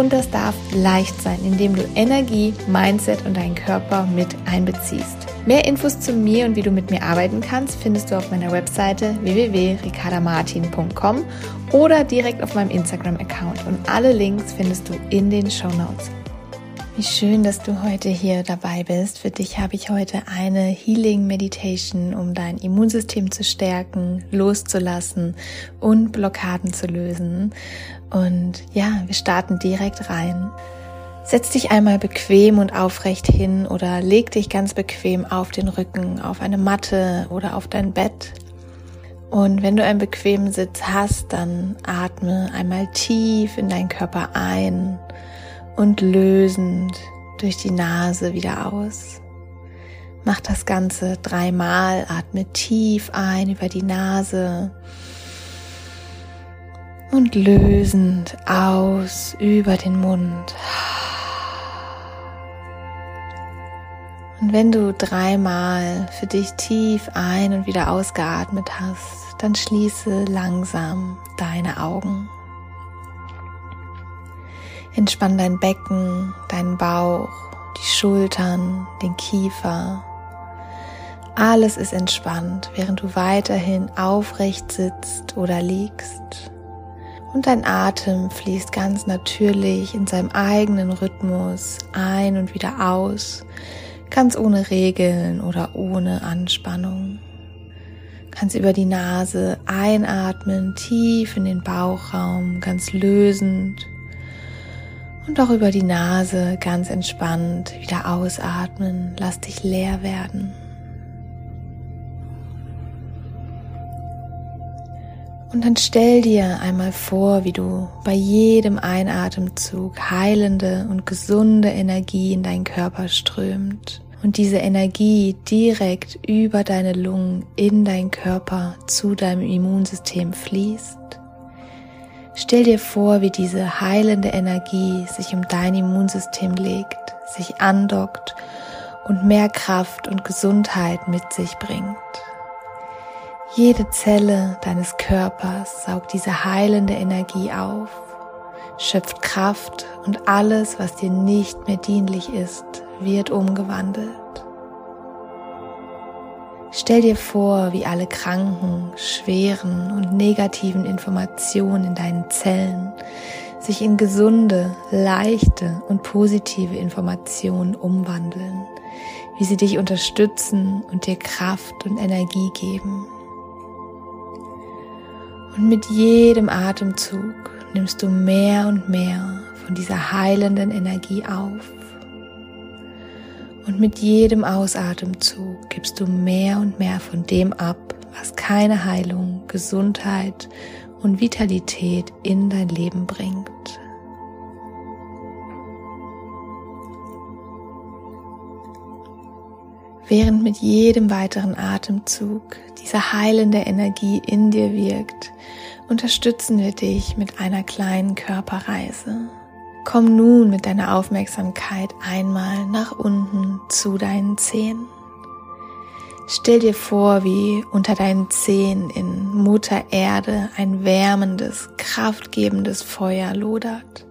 Und das darf leicht sein, indem du Energie, Mindset und deinen Körper mit einbeziehst. Mehr Infos zu mir und wie du mit mir arbeiten kannst, findest du auf meiner Webseite www.ricardamartin.com oder direkt auf meinem Instagram-Account. Und alle Links findest du in den Show Notes. Wie schön, dass du heute hier dabei bist. Für dich habe ich heute eine Healing Meditation, um dein Immunsystem zu stärken, loszulassen und Blockaden zu lösen. Und ja, wir starten direkt rein. Setz dich einmal bequem und aufrecht hin oder leg dich ganz bequem auf den Rücken, auf eine Matte oder auf dein Bett. Und wenn du einen bequemen Sitz hast, dann atme einmal tief in deinen Körper ein und lösend durch die Nase wieder aus. Mach das Ganze dreimal, atme tief ein über die Nase und lösend aus über den Mund. Und wenn du dreimal für dich tief ein und wieder ausgeatmet hast, dann schließe langsam deine Augen. Entspann dein Becken, deinen Bauch, die Schultern, den Kiefer. Alles ist entspannt, während du weiterhin aufrecht sitzt oder liegst. Und dein Atem fließt ganz natürlich in seinem eigenen Rhythmus ein und wieder aus, ganz ohne Regeln oder ohne Anspannung. Kannst über die Nase einatmen, tief in den Bauchraum, ganz lösend und auch über die Nase ganz entspannt wieder ausatmen. Lass dich leer werden. Und dann stell dir einmal vor, wie du bei jedem Einatemzug heilende und gesunde Energie in deinen Körper strömt und diese Energie direkt über deine Lungen in deinen Körper zu deinem Immunsystem fließt. Stell dir vor, wie diese heilende Energie sich um dein Immunsystem legt, sich andockt und mehr Kraft und Gesundheit mit sich bringt. Jede Zelle deines Körpers saugt diese heilende Energie auf, schöpft Kraft und alles, was dir nicht mehr dienlich ist, wird umgewandelt. Stell dir vor, wie alle kranken, schweren und negativen Informationen in deinen Zellen sich in gesunde, leichte und positive Informationen umwandeln, wie sie dich unterstützen und dir Kraft und Energie geben. Und mit jedem Atemzug nimmst du mehr und mehr von dieser heilenden Energie auf. Und mit jedem Ausatemzug gibst du mehr und mehr von dem ab, was keine Heilung, Gesundheit und Vitalität in dein Leben bringt. Während mit jedem weiteren Atemzug diese heilende Energie in dir wirkt, unterstützen wir dich mit einer kleinen Körperreise. Komm nun mit deiner Aufmerksamkeit einmal nach unten zu deinen Zehen. Stell dir vor, wie unter deinen Zehen in Mutter Erde ein wärmendes, kraftgebendes Feuer lodert.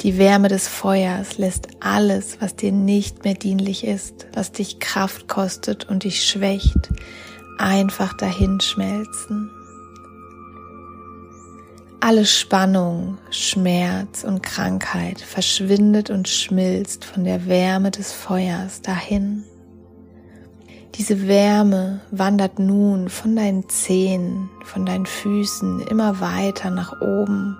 Die Wärme des Feuers lässt alles, was dir nicht mehr dienlich ist, was dich Kraft kostet und dich schwächt, einfach dahinschmelzen. Alle Spannung, Schmerz und Krankheit verschwindet und schmilzt von der Wärme des Feuers dahin. Diese Wärme wandert nun von deinen Zehen, von deinen Füßen immer weiter nach oben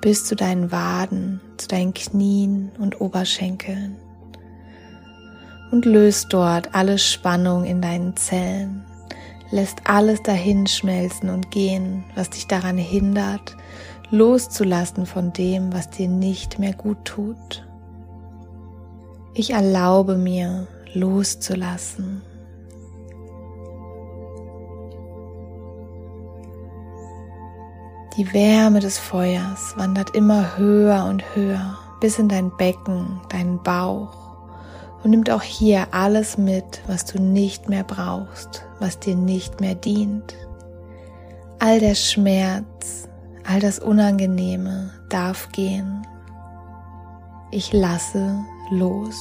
bis zu deinen Waden, zu deinen Knien und Oberschenkeln und löst dort alle Spannung in deinen Zellen, lässt alles dahinschmelzen und gehen, was dich daran hindert, loszulassen von dem, was dir nicht mehr gut tut. Ich erlaube mir loszulassen. Die Wärme des Feuers wandert immer höher und höher bis in dein Becken, deinen Bauch und nimmt auch hier alles mit, was du nicht mehr brauchst, was dir nicht mehr dient. All der Schmerz, all das Unangenehme darf gehen. Ich lasse los.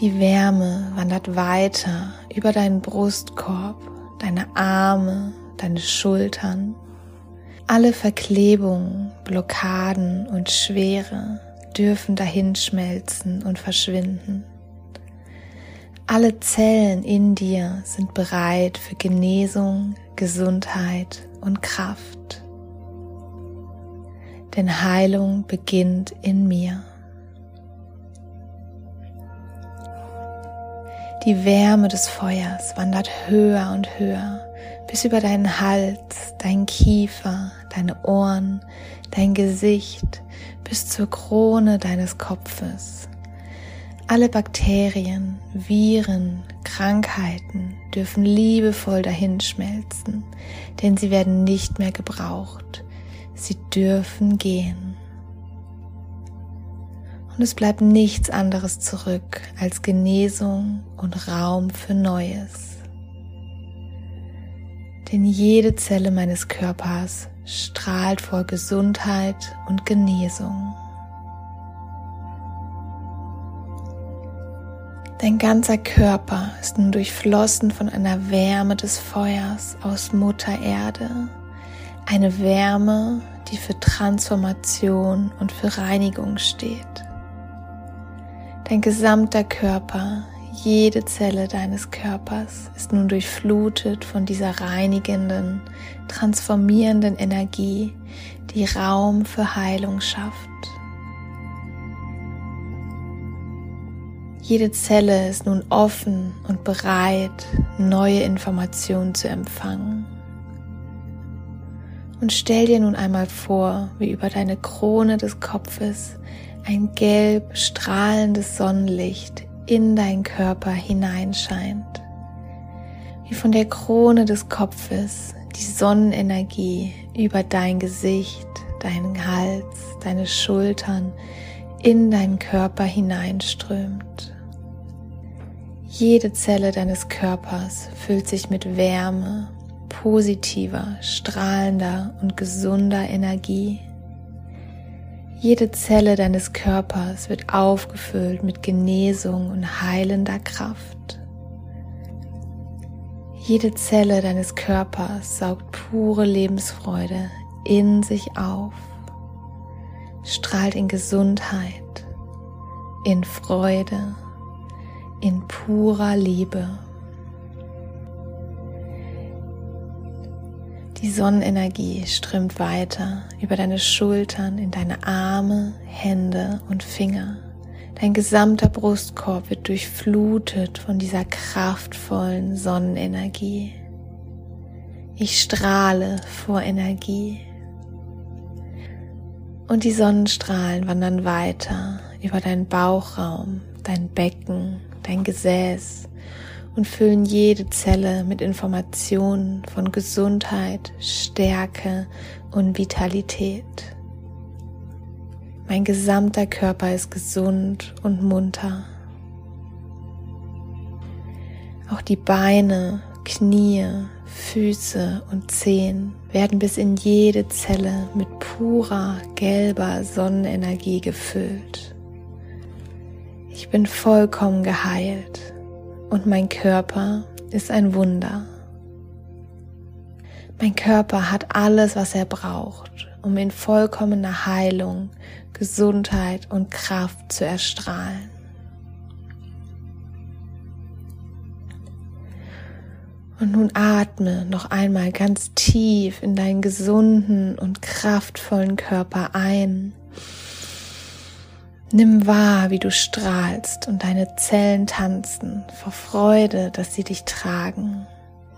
Die Wärme wandert weiter über deinen Brustkorb, deine Arme, deine Schultern. Alle Verklebungen, Blockaden und Schwere dürfen dahinschmelzen und verschwinden. Alle Zellen in dir sind bereit für Genesung, Gesundheit und Kraft. Denn Heilung beginnt in mir. Die Wärme des Feuers wandert höher und höher bis über deinen Hals, deinen Kiefer, deine Ohren, dein Gesicht bis zur Krone deines Kopfes. Alle Bakterien, Viren, Krankheiten dürfen liebevoll dahinschmelzen, denn sie werden nicht mehr gebraucht. Sie dürfen gehen. Und es bleibt nichts anderes zurück als Genesung und Raum für Neues. Denn jede Zelle meines Körpers strahlt vor Gesundheit und Genesung. Dein ganzer Körper ist nun durchflossen von einer Wärme des Feuers aus Mutter Erde. Eine Wärme, die für Transformation und für Reinigung steht. Dein gesamter Körper, jede Zelle deines Körpers ist nun durchflutet von dieser reinigenden, transformierenden Energie, die Raum für Heilung schafft. Jede Zelle ist nun offen und bereit, neue Informationen zu empfangen. Und stell dir nun einmal vor, wie über deine Krone des Kopfes ein gelb strahlendes Sonnenlicht in deinen Körper hineinscheint. Wie von der Krone des Kopfes die Sonnenenergie über dein Gesicht, deinen Hals, deine Schultern in deinen Körper hineinströmt. Jede Zelle deines Körpers füllt sich mit Wärme, positiver, strahlender und gesunder Energie. Jede Zelle deines Körpers wird aufgefüllt mit Genesung und heilender Kraft. Jede Zelle deines Körpers saugt pure Lebensfreude in sich auf, strahlt in Gesundheit, in Freude in purer Liebe. Die Sonnenenergie strömt weiter über deine Schultern in deine Arme, Hände und Finger. Dein gesamter Brustkorb wird durchflutet von dieser kraftvollen Sonnenenergie. Ich strahle vor Energie. Und die Sonnenstrahlen wandern weiter über deinen Bauchraum, dein Becken, dein Gesäß und füllen jede Zelle mit Informationen von Gesundheit, Stärke und Vitalität. Mein gesamter Körper ist gesund und munter. Auch die Beine, Knie, Füße und Zehen werden bis in jede Zelle mit purer gelber Sonnenenergie gefüllt. Ich bin vollkommen geheilt und mein Körper ist ein Wunder. Mein Körper hat alles, was er braucht, um in vollkommener Heilung, Gesundheit und Kraft zu erstrahlen. Und nun atme noch einmal ganz tief in deinen gesunden und kraftvollen Körper ein Nimm wahr, wie du strahlst und deine Zellen tanzen vor Freude, dass sie dich tragen.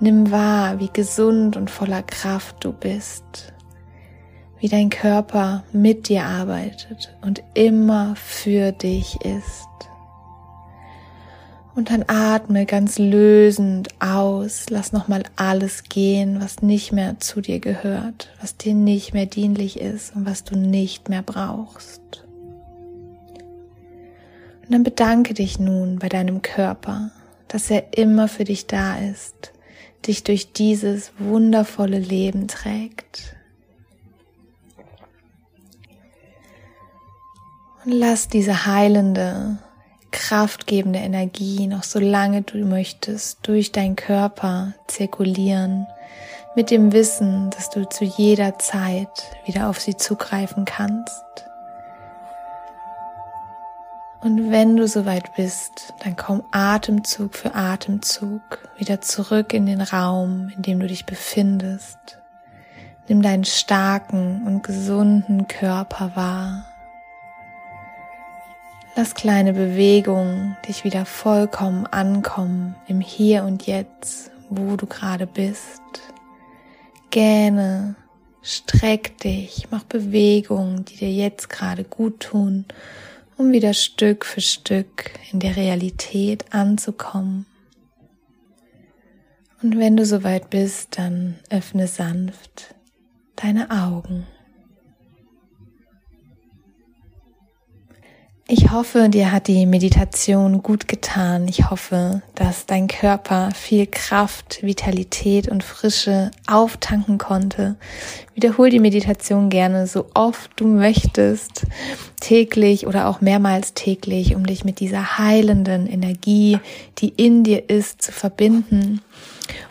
Nimm wahr, wie gesund und voller Kraft du bist. wie dein Körper mit dir arbeitet und immer für dich ist. Und dann atme ganz lösend aus, lass nochmal alles gehen, was nicht mehr zu dir gehört, was dir nicht mehr dienlich ist und was du nicht mehr brauchst. Und dann bedanke dich nun bei deinem Körper, dass er immer für dich da ist, dich durch dieses wundervolle Leben trägt. Und lass diese heilende, kraftgebende Energie noch so lange du möchtest durch deinen Körper zirkulieren, mit dem Wissen, dass du zu jeder Zeit wieder auf sie zugreifen kannst. Und wenn du soweit bist, dann komm Atemzug für Atemzug wieder zurück in den Raum, in dem du dich befindest. Nimm deinen starken und gesunden Körper wahr. Lass kleine Bewegungen dich wieder vollkommen ankommen im Hier und Jetzt, wo du gerade bist. Gähne, streck dich, mach Bewegungen, die dir jetzt gerade gut tun, um wieder Stück für Stück in der Realität anzukommen. Und wenn du soweit bist, dann öffne sanft deine Augen. Ich hoffe, dir hat die Meditation gut getan. Ich hoffe, dass dein Körper viel Kraft, Vitalität und Frische auftanken konnte. Wiederhol die Meditation gerne so oft du möchtest, täglich oder auch mehrmals täglich, um dich mit dieser heilenden Energie, die in dir ist, zu verbinden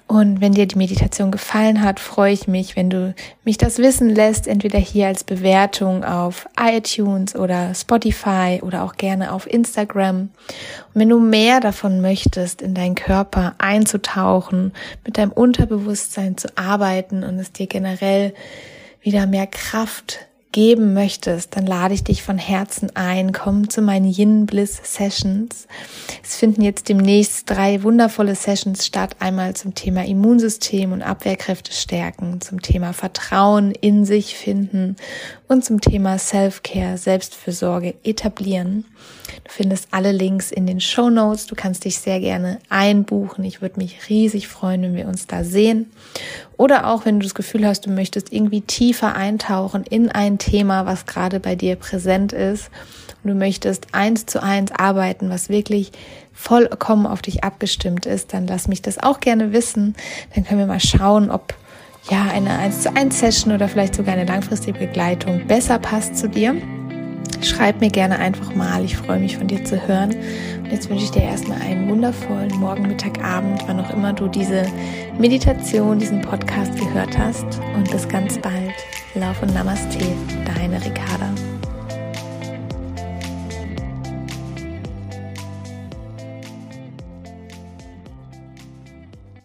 und wenn dir die Meditation gefallen hat, freue ich mich, wenn du mich das wissen lässt, entweder hier als Bewertung auf iTunes oder Spotify oder auch gerne auf Instagram. Und wenn du mehr davon möchtest, in deinen Körper einzutauchen, mit deinem Unterbewusstsein zu arbeiten und es dir generell wieder mehr Kraft geben möchtest, dann lade ich dich von Herzen ein. Komm zu meinen Yin Bliss Sessions. Es finden jetzt demnächst drei wundervolle Sessions statt. Einmal zum Thema Immunsystem und Abwehrkräfte stärken, zum Thema Vertrauen in sich finden und zum Thema Self-Care, Selbstfürsorge etablieren. Du findest alle Links in den Show Notes. Du kannst dich sehr gerne einbuchen. Ich würde mich riesig freuen, wenn wir uns da sehen. Oder auch, wenn du das Gefühl hast, du möchtest irgendwie tiefer eintauchen in ein Thema, was gerade bei dir präsent ist. Und du möchtest eins zu eins arbeiten, was wirklich vollkommen auf dich abgestimmt ist, dann lass mich das auch gerne wissen. Dann können wir mal schauen, ob ja eine 1 zu 1 Session oder vielleicht sogar eine langfristige Begleitung besser passt zu dir. Schreib mir gerne einfach mal. Ich freue mich von dir zu hören. Und jetzt wünsche ich dir erstmal einen wundervollen Morgen, Mittag, Abend, wann auch immer du diese Meditation, diesen Podcast gehört hast. Und bis ganz bald. Lauf und Namaste, deine Ricarda.